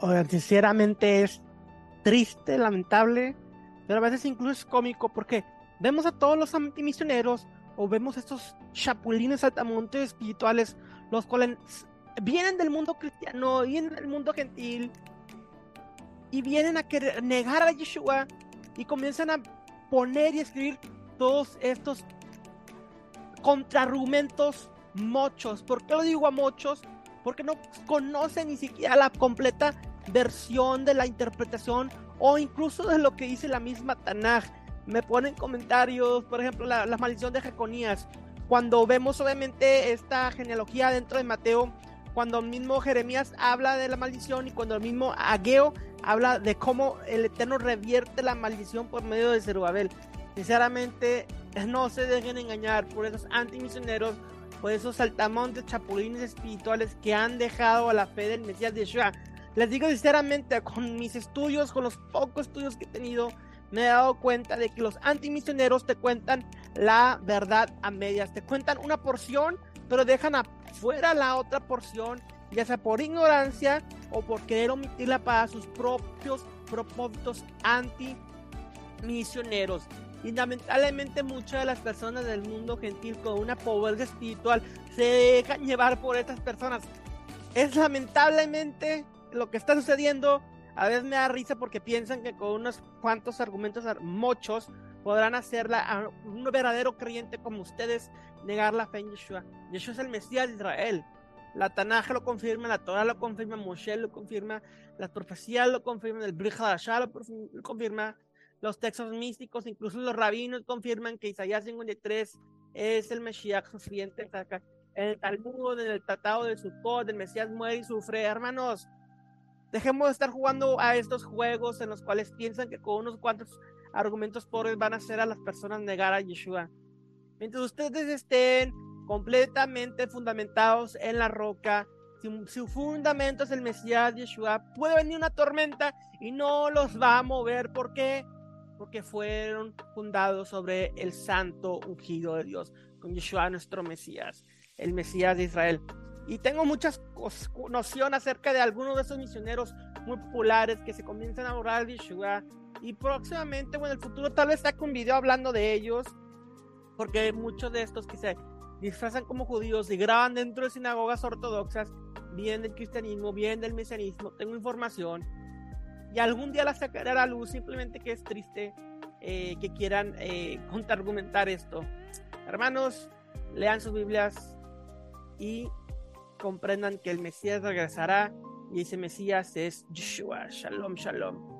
Oigan, sinceramente es triste, lamentable, pero a veces incluso es cómico porque vemos a todos los antimisioneros o vemos estos chapulines altamontes espirituales, los cuales vienen del mundo cristiano, vienen del mundo gentil y vienen a querer negar a Yeshua y comienzan a poner y escribir todos estos contraargumentos mochos. ¿Por qué lo digo a mochos? Porque no conocen ni siquiera la completa versión de la interpretación o incluso de lo que dice la misma Tanaj. Me ponen comentarios, por ejemplo, la, maldición de Jeconías. Cuando vemos obviamente esta genealogía dentro de Mateo, cuando el mismo Jeremías habla de la maldición y cuando el mismo Ageo habla de cómo el Eterno revierte la maldición por medio de Zerubabel. Sinceramente, no se dejen engañar por esos antimisioneros, por esos saltamontes chapulines espirituales que han dejado a la fe del Mesías de Yeshua. Les digo sinceramente, con mis estudios, con los pocos estudios que he tenido, me he dado cuenta de que los antimisioneros te cuentan la verdad a medias. Te cuentan una porción, pero dejan afuera la otra porción, ya sea por ignorancia o por querer omitirla para sus propios propósitos antimisioneros. Y lamentablemente muchas de las personas del mundo gentil con una pobreza espiritual se dejan llevar por estas personas. Es lamentablemente lo que está sucediendo. A veces me da risa porque piensan que con unos cuantos argumentos mochos podrán hacerla a un verdadero creyente como ustedes negar la fe en Yeshua. Yeshua es el Mesías de Israel. La Tanaj lo confirma, la Torah lo confirma, Moshe lo confirma, las profecías lo confirman, el Brit lo confirma, los textos místicos, incluso los rabinos confirman que Isaías 53 es el Mesías sufriente. En el Talmud, en el Tratado de Sukkot, el Mesías muere y sufre. Hermanos, dejemos de estar jugando a estos juegos en los cuales piensan que con unos cuantos argumentos pobres van a hacer a las personas negar a Yeshua. Mientras ustedes estén completamente fundamentados en la roca, su, su, fundamento es el Mesías Yeshua, puede venir una tormenta y no los va a mover. ¿Por qué? porque fueron fundados sobre el santo ungido de Dios, con Yeshua nuestro Mesías, el Mesías de Israel. Y tengo muchas noción acerca de algunos de esos misioneros muy populares que se comienzan a orar de Yeshua. Y próximamente, bueno, en el futuro tal vez saque un video hablando de ellos, porque muchos de estos que se disfrazan como judíos y graban dentro de sinagogas ortodoxas, vienen del cristianismo, vienen del mesianismo, tengo información y algún día la sacará a la luz, simplemente que es triste eh, que quieran eh, contraargumentar esto. Hermanos, lean sus Biblias y comprendan que el Mesías regresará y ese Mesías es Yeshua. Shalom, shalom.